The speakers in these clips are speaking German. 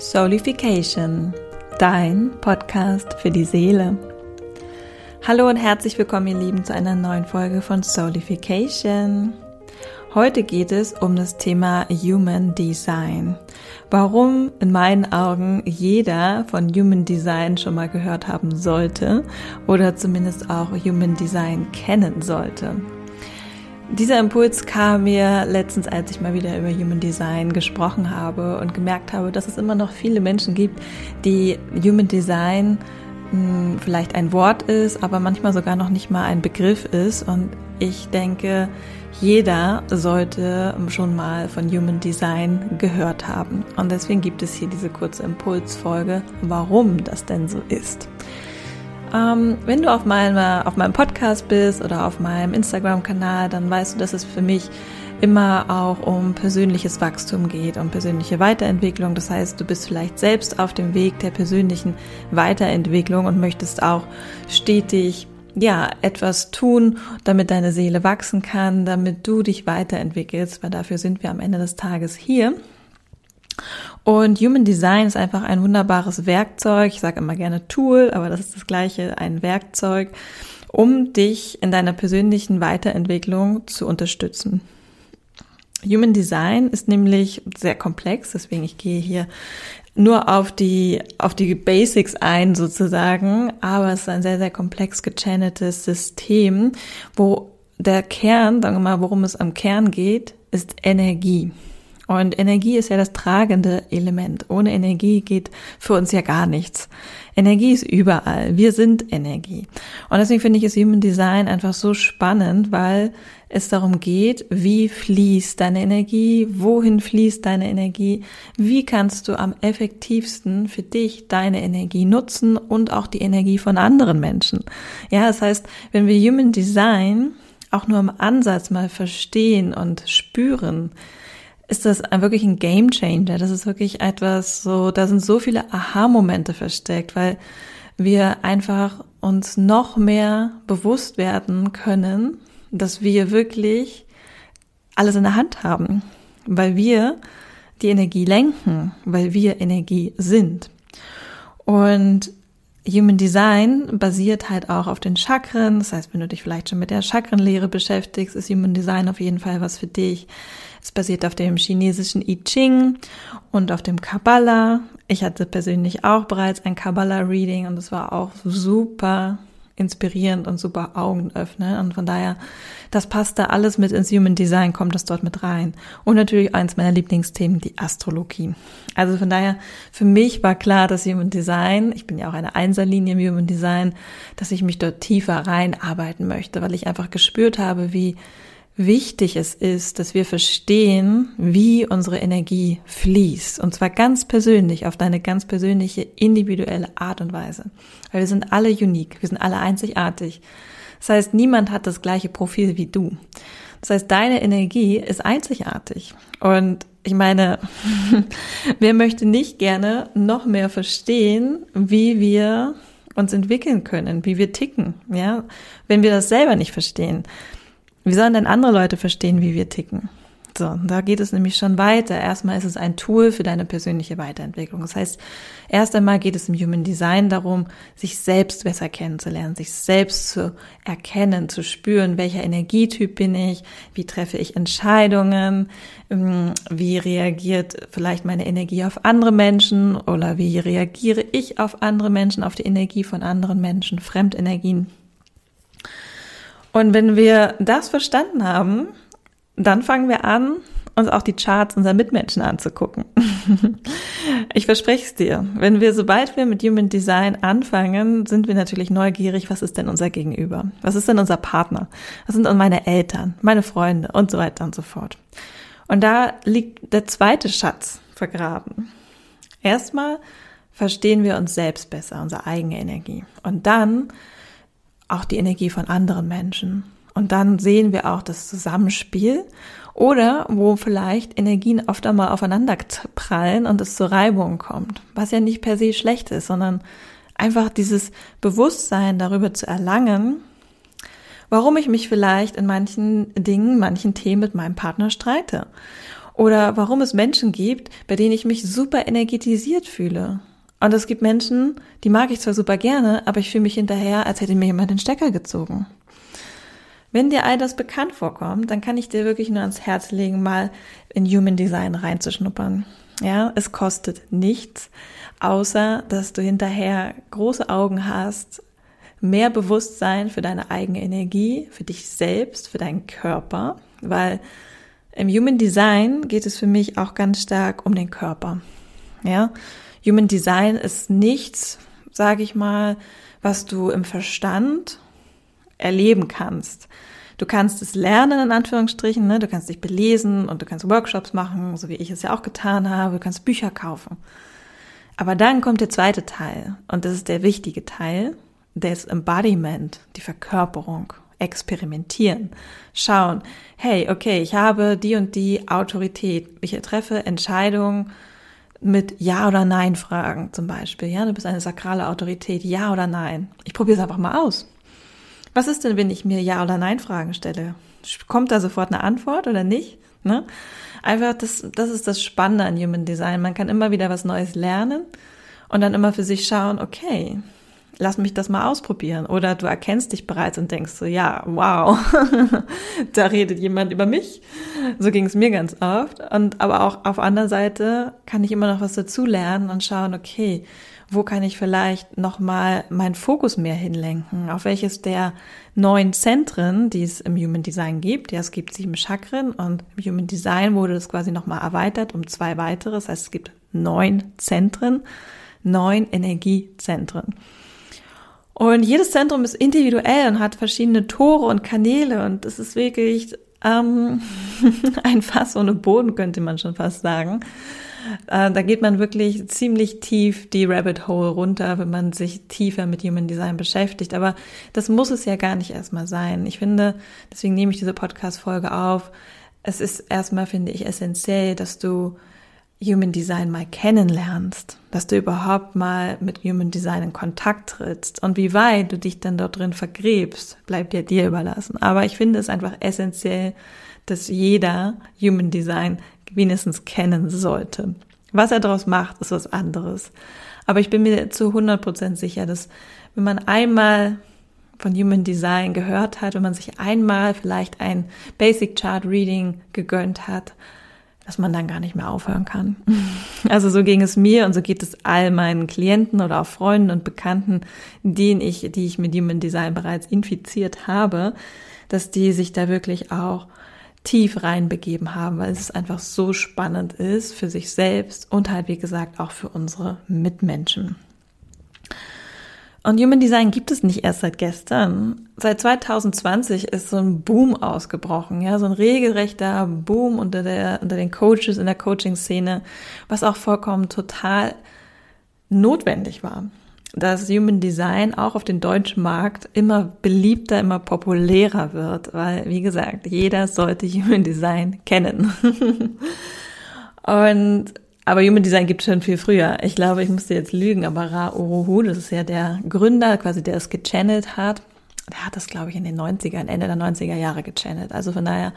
Soulification, dein Podcast für die Seele. Hallo und herzlich willkommen, ihr Lieben, zu einer neuen Folge von Soulification. Heute geht es um das Thema Human Design. Warum in meinen Augen jeder von Human Design schon mal gehört haben sollte oder zumindest auch Human Design kennen sollte. Dieser Impuls kam mir letztens, als ich mal wieder über Human Design gesprochen habe und gemerkt habe, dass es immer noch viele Menschen gibt, die Human Design mh, hm, vielleicht ein Wort ist, aber manchmal sogar noch nicht mal ein Begriff ist. Und ich denke, jeder sollte schon mal von Human Design gehört haben. Und deswegen gibt es hier diese kurze Impulsfolge, warum das denn so ist. Ähm, wenn du auf, meine, auf meinem Podcast bist oder auf meinem Instagram-Kanal, dann weißt du, dass es für mich immer auch um persönliches Wachstum geht, um persönliche Weiterentwicklung. Das heißt, du bist vielleicht selbst auf dem Weg der persönlichen Weiterentwicklung und möchtest auch stetig ja, etwas tun, damit deine Seele wachsen kann, damit du dich weiterentwickelst, weil dafür sind wir am Ende des Tages hier. Und Human Design ist einfach ein wunderbares Werkzeug. Ich sage immer gerne Tool, aber das ist das gleiche, ein Werkzeug, um dich in deiner persönlichen Weiterentwicklung zu unterstützen. Human Design ist nämlich sehr komplex, deswegen ich gehe hier nur auf die, auf die Basics ein sozusagen, aber es ist ein sehr, sehr komplex gechanneltes System, wo der Kern, sagen wir mal, worum es am Kern geht, ist Energie. Und Energie ist ja das tragende Element. Ohne Energie geht für uns ja gar nichts. Energie ist überall. Wir sind Energie. Und deswegen finde ich es Human Design einfach so spannend, weil es darum geht, wie fließt deine Energie, wohin fließt deine Energie, wie kannst du am effektivsten für dich deine Energie nutzen und auch die Energie von anderen Menschen. Ja, das heißt, wenn wir Human Design auch nur im Ansatz mal verstehen und spüren, ist das wirklich ein Game Changer. Das ist wirklich etwas so, da sind so viele Aha-Momente versteckt, weil wir einfach uns noch mehr bewusst werden können, dass wir wirklich alles in der Hand haben, weil wir die Energie lenken, weil wir Energie sind. Und Human Design basiert halt auch auf den Chakren. Das heißt, wenn du dich vielleicht schon mit der Chakrenlehre beschäftigst, ist Human Design auf jeden Fall was für dich. Es basiert auf dem chinesischen I Ching und auf dem Kabbalah. Ich hatte persönlich auch bereits ein Kabbalah-Reading und es war auch super inspirierend und super Augenöffner. Und von daher, das passt da alles mit ins Human Design, kommt das dort mit rein. Und natürlich eins meiner Lieblingsthemen, die Astrologie. Also von daher, für mich war klar, dass Human Design, ich bin ja auch eine Einserlinie im Human Design, dass ich mich dort tiefer reinarbeiten möchte, weil ich einfach gespürt habe, wie wichtig es ist, dass wir verstehen, wie unsere Energie fließt. Und zwar ganz persönlich, auf deine ganz persönliche, individuelle Art und Weise. Weil wir sind alle unique, wir sind alle einzigartig. Das heißt, niemand hat das gleiche Profil wie du. Das heißt, deine Energie ist einzigartig. Und ich meine, wer möchte nicht gerne noch mehr verstehen, wie wir uns entwickeln können, wie wir ticken, ja, wenn wir das selber nicht verstehen. Wie sollen denn andere Leute verstehen, wie wir ticken? So, da geht es nämlich schon weiter. Erstmal ist es ein Tool für deine persönliche Weiterentwicklung. Das heißt, erst einmal geht es im Human Design darum, sich selbst besser kennenzulernen, sich selbst zu erkennen, zu spüren, welcher Energietyp bin ich, wie treffe ich Entscheidungen, ähm, wie reagiert vielleicht meine Energie auf andere Menschen oder wie reagiere ich auf andere Menschen, auf die Energie von anderen Menschen, Fremdenergien. Und wenn wir das verstanden haben, dann fangen wir an, uns auch die Charts unserer Mitmenschen anzugucken. ich verspreche es dir. Wenn wir, sobald wir mit Human Design anfangen, sind wir natürlich neugierig, was ist denn unser Gegenüber? Was ist denn unser Partner? Was sind meine Eltern, meine Freunde und so weiter und so fort. Und da liegt der zweite Schatz vergraben. Erstmal verstehen wir uns selbst besser, unsere eigene Energie. Und dann auch die Energie von anderen Menschen. Und dann sehen wir auch das Zusammenspiel oder wo vielleicht Energien oft einmal aufeinander prallen und es zur Reibung kommt, was ja nicht per se schlecht ist, sondern einfach dieses Bewusstsein darüber zu erlangen, warum ich mich vielleicht in manchen Dingen, manchen Themen mit meinem Partner streite Oder warum es Menschen gibt, bei denen ich mich super energetisiert fühle. Und es gibt Menschen, die mag ich zwar super gerne, aber ich fühle mich hinterher, als hätte mir jemand den Stecker gezogen. Wenn dir all das bekannt vorkommt, dann kann ich dir wirklich nur ans Herz legen, mal in Human Design reinzuschnuppern. Ja, es kostet nichts, außer dass du hinterher große Augen hast, mehr Bewusstsein für deine eigene Energie, für dich selbst, für deinen Körper, weil im Human Design geht es für mich auch ganz stark um den Körper. Ja, Human Design ist nichts, sage ich mal, was du im Verstand erleben kannst. Du kannst es lernen, in Anführungsstrichen, ne? du kannst dich belesen und du kannst Workshops machen, so wie ich es ja auch getan habe, du kannst Bücher kaufen. Aber dann kommt der zweite Teil und das ist der wichtige Teil, das Embodiment, die Verkörperung, experimentieren, schauen, hey, okay, ich habe die und die Autorität, ich treffe Entscheidungen mit Ja oder Nein Fragen zum Beispiel, ja, du bist eine sakrale Autorität, Ja oder Nein. Ich probiere es einfach mal aus. Was ist denn, wenn ich mir Ja- oder Nein-Fragen stelle? Kommt da sofort eine Antwort oder nicht? Ne? Einfach, das, das ist das Spannende an Human Design. Man kann immer wieder was Neues lernen und dann immer für sich schauen, okay, lass mich das mal ausprobieren. Oder du erkennst dich bereits und denkst so, ja, wow, da redet jemand über mich. So ging es mir ganz oft. Und aber auch auf anderer Seite kann ich immer noch was dazu lernen und schauen, okay, wo kann ich vielleicht nochmal meinen Fokus mehr hinlenken? Auf welches der neun Zentren, die es im Human Design gibt? Ja, es gibt sieben Chakren und im Human Design wurde das quasi nochmal erweitert um zwei weitere. Das heißt, es gibt neun Zentren, neun Energiezentren. Und jedes Zentrum ist individuell und hat verschiedene Tore und Kanäle und es ist wirklich ähm, ein Fass ohne Boden, könnte man schon fast sagen. Äh, da geht man wirklich ziemlich tief die Rabbit Hole runter, wenn man sich tiefer mit Human Design beschäftigt. Aber das muss es ja gar nicht erstmal sein. Ich finde, deswegen nehme ich diese Podcast-Folge auf. Es ist erstmal, finde ich, essentiell, dass du Human Design mal kennenlernst, dass du überhaupt mal mit Human Design in Kontakt trittst und wie weit du dich dann dort drin vergräbst, bleibt ja dir überlassen. Aber ich finde es einfach essentiell, dass jeder Human Design wenigstens kennen sollte. Was er daraus macht, ist was anderes. Aber ich bin mir zu 100% sicher, dass wenn man einmal von Human Design gehört hat, wenn man sich einmal vielleicht ein Basic Chart Reading gegönnt hat, dass man dann gar nicht mehr aufhören kann. Also so ging es mir und so geht es all meinen Klienten oder auch Freunden und Bekannten, denen ich, die ich mit Human Design bereits infiziert habe, dass die sich da wirklich auch tief reinbegeben haben, weil es einfach so spannend ist für sich selbst und halt, wie gesagt, auch für unsere Mitmenschen. Und Human Design gibt es nicht erst seit gestern. Seit 2020 ist so ein Boom ausgebrochen, ja, so ein regelrechter Boom unter der, unter den Coaches in der Coaching-Szene, was auch vollkommen total notwendig war dass Human Design auch auf dem deutschen Markt immer beliebter, immer populärer wird, weil, wie gesagt, jeder sollte Human Design kennen. Und, aber Human Design gibt schon viel früher. Ich glaube, ich musste jetzt lügen, aber Ra Uruhu, das ist ja der Gründer, quasi der es gechannelt hat, der hat das, glaube ich, in den 90ern, Ende der 90er Jahre gechannelt. Also von daher,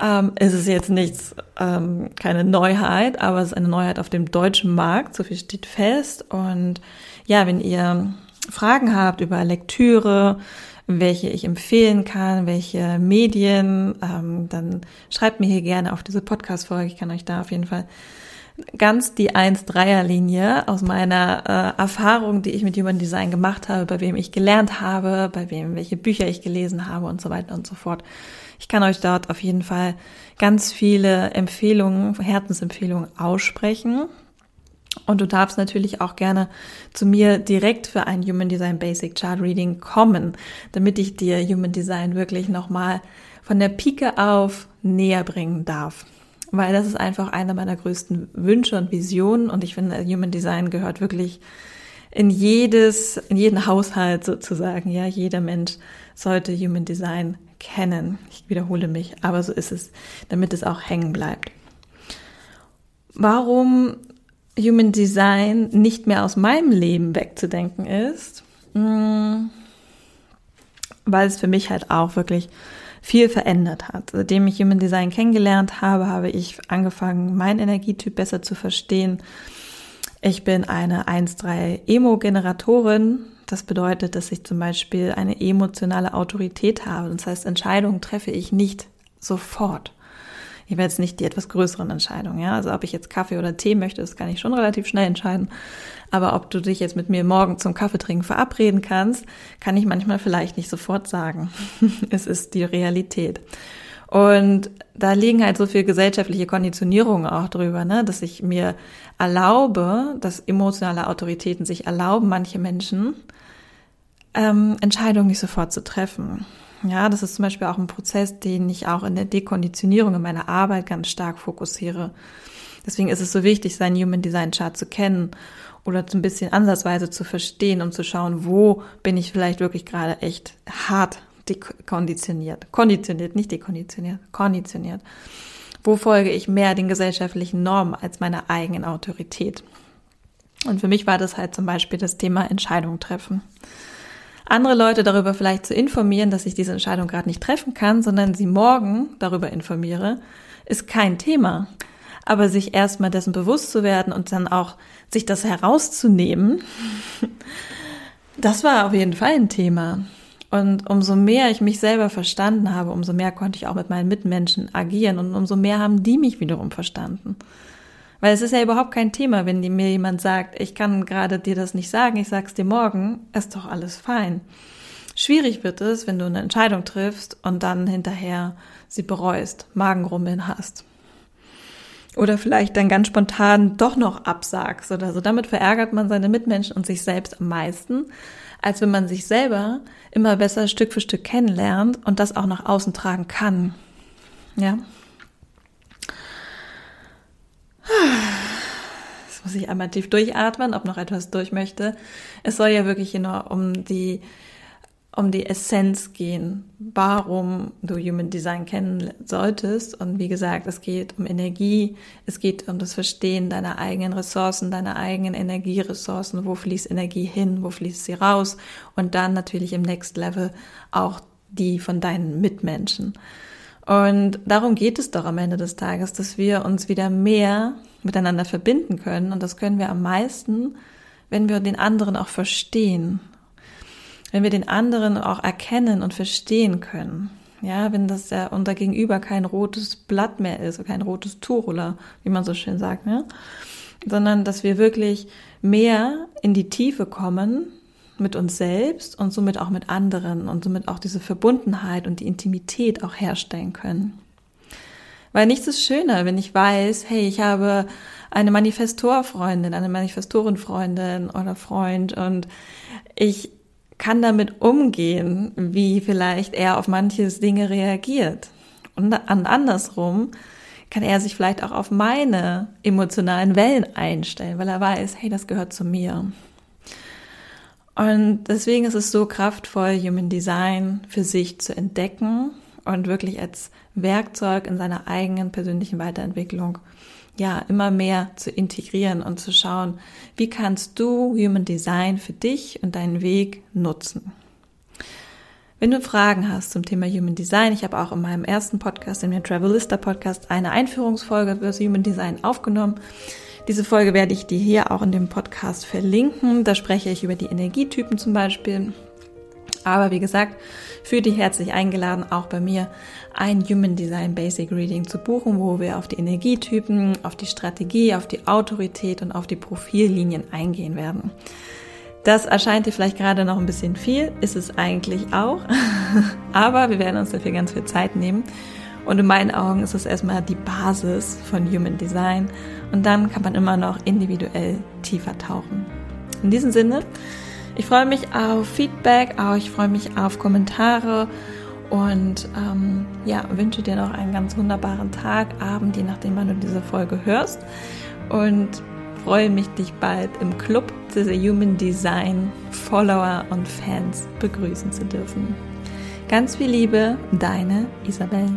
ähm, ist es jetzt nichts, ähm, keine Neuheit, aber es ist eine Neuheit auf dem deutschen Markt, so viel steht fest. Und ja, wenn ihr Fragen habt über Lektüre, welche ich empfehlen kann, welche Medien, ähm, dann schreibt mir hier gerne auf diese Podcast-Folge. Ich kann euch da auf jeden Fall ganz die 1-3er-Linie aus meiner äh, Erfahrung, die ich mit Human Design gemacht habe, bei wem ich gelernt habe, bei wem welche Bücher ich gelesen habe und so weiter und so fort. Ich kann euch dort auf jeden Fall ganz viele Empfehlungen, Herzensempfehlungen aussprechen. Und du darfst natürlich auch gerne zu mir direkt für ein Human Design Basic Chart Reading kommen, damit ich dir Human Design wirklich nochmal von der Pike auf näher bringen darf. Weil das ist einfach einer meiner größten Wünsche und Visionen und ich finde, Human Design gehört wirklich in jedes, in jeden Haushalt sozusagen. Ja, jeder Mensch sollte Human Design kennen. Ich wiederhole mich, aber so ist es, damit es auch hängen bleibt. Warum Human Design nicht mehr aus meinem Leben wegzudenken ist, hm, weil es für mich halt auch wirklich viel verändert hat. Seitdem ich Human Design kennengelernt habe, habe ich angefangen, meinen Energietyp besser zu verstehen. Ich bin eine 1-3 Emo-Generatorin. Das bedeutet, dass ich zum Beispiel eine emotionale Autorität habe. Das heißt, Entscheidungen treffe ich nicht sofort. Ich werde jetzt nicht die etwas größeren Entscheidungen, ja. Also ob ich jetzt Kaffee oder Tee möchte, das kann ich schon relativ schnell entscheiden. Aber ob du dich jetzt mit mir morgen zum Kaffeetrinken verabreden kannst, kann ich manchmal vielleicht nicht sofort sagen. es ist die Realität. Und da liegen halt so viel gesellschaftliche Konditionierungen auch drüber, ne, dass ich mir erlaube, dass emotionale Autoritäten sich erlauben, manche Menschen ähm, Entscheidungen nicht sofort zu treffen. Ja, das ist zum Beispiel auch ein Prozess, den ich auch in der Dekonditionierung in meiner Arbeit ganz stark fokussiere. Deswegen ist es so wichtig, seinen Human Design Chart zu kennen oder so ein bisschen ansatzweise zu verstehen, um zu schauen, wo bin ich vielleicht wirklich gerade echt hart dekonditioniert. Konditioniert, nicht dekonditioniert, konditioniert. Wo folge ich mehr den gesellschaftlichen Normen als meiner eigenen Autorität? Und für mich war das halt zum Beispiel das Thema Entscheidung treffen andere Leute darüber vielleicht zu informieren, dass ich diese Entscheidung gerade nicht treffen kann, sondern sie morgen darüber informiere, ist kein Thema. Aber sich erstmal dessen bewusst zu werden und dann auch sich das herauszunehmen, das war auf jeden Fall ein Thema. Und umso mehr ich mich selber verstanden habe, umso mehr konnte ich auch mit meinen Mitmenschen agieren und umso mehr haben die mich wiederum verstanden. Weil es ist ja überhaupt kein Thema, wenn mir jemand sagt, ich kann gerade dir das nicht sagen, ich sag's dir morgen, ist doch alles fein. Schwierig wird es, wenn du eine Entscheidung triffst und dann hinterher sie bereust, Magenrummeln hast. Oder vielleicht dann ganz spontan doch noch absagst oder so. Damit verärgert man seine Mitmenschen und sich selbst am meisten, als wenn man sich selber immer besser Stück für Stück kennenlernt und das auch nach außen tragen kann. Ja. Jetzt muss ich einmal tief durchatmen, ob noch etwas durch möchte. Es soll ja wirklich nur um die, um die Essenz gehen, warum du Human Design kennen solltest. Und wie gesagt, es geht um Energie, es geht um das Verstehen deiner eigenen Ressourcen, deiner eigenen Energieressourcen, wo fließt Energie hin, wo fließt sie raus und dann natürlich im Next Level auch die von deinen Mitmenschen. Und darum geht es doch am Ende des Tages, dass wir uns wieder mehr miteinander verbinden können. Und das können wir am meisten, wenn wir den anderen auch verstehen. Wenn wir den anderen auch erkennen und verstehen können. Ja, wenn das ja unser Gegenüber kein rotes Blatt mehr ist, kein rotes oder wie man so schön sagt, ne? sondern dass wir wirklich mehr in die Tiefe kommen mit uns selbst und somit auch mit anderen und somit auch diese Verbundenheit und die Intimität auch herstellen können. Weil nichts ist schöner, wenn ich weiß, hey, ich habe eine Manifestorfreundin, eine Manifestorenfreundin oder Freund und ich kann damit umgehen, wie vielleicht er auf manches Dinge reagiert. Und andersrum kann er sich vielleicht auch auf meine emotionalen Wellen einstellen, weil er weiß, hey, das gehört zu mir. Und deswegen ist es so kraftvoll, Human Design für sich zu entdecken und wirklich als Werkzeug in seiner eigenen persönlichen Weiterentwicklung ja immer mehr zu integrieren und zu schauen, wie kannst du Human Design für dich und deinen Weg nutzen. Wenn du Fragen hast zum Thema Human Design, ich habe auch in meinem ersten Podcast, in dem Travelista Podcast, eine Einführungsfolge für das Human Design aufgenommen. Diese Folge werde ich dir hier auch in dem Podcast verlinken. Da spreche ich über die Energietypen zum Beispiel. Aber wie gesagt, fühle dich herzlich eingeladen, auch bei mir ein Human Design Basic Reading zu buchen, wo wir auf die Energietypen, auf die Strategie, auf die Autorität und auf die Profillinien eingehen werden. Das erscheint dir vielleicht gerade noch ein bisschen viel, ist es eigentlich auch. Aber wir werden uns dafür ganz viel Zeit nehmen. Und in meinen Augen ist es erstmal die Basis von Human Design. Und dann kann man immer noch individuell tiefer tauchen. In diesem Sinne, ich freue mich auf Feedback, auch ich freue mich auf Kommentare und ähm, ja, wünsche dir noch einen ganz wunderbaren Tag, Abend, je nachdem, wann du diese Folge hörst. Und freue mich, dich bald im Club dieser Human Design Follower und Fans begrüßen zu dürfen. Ganz viel Liebe, deine Isabel.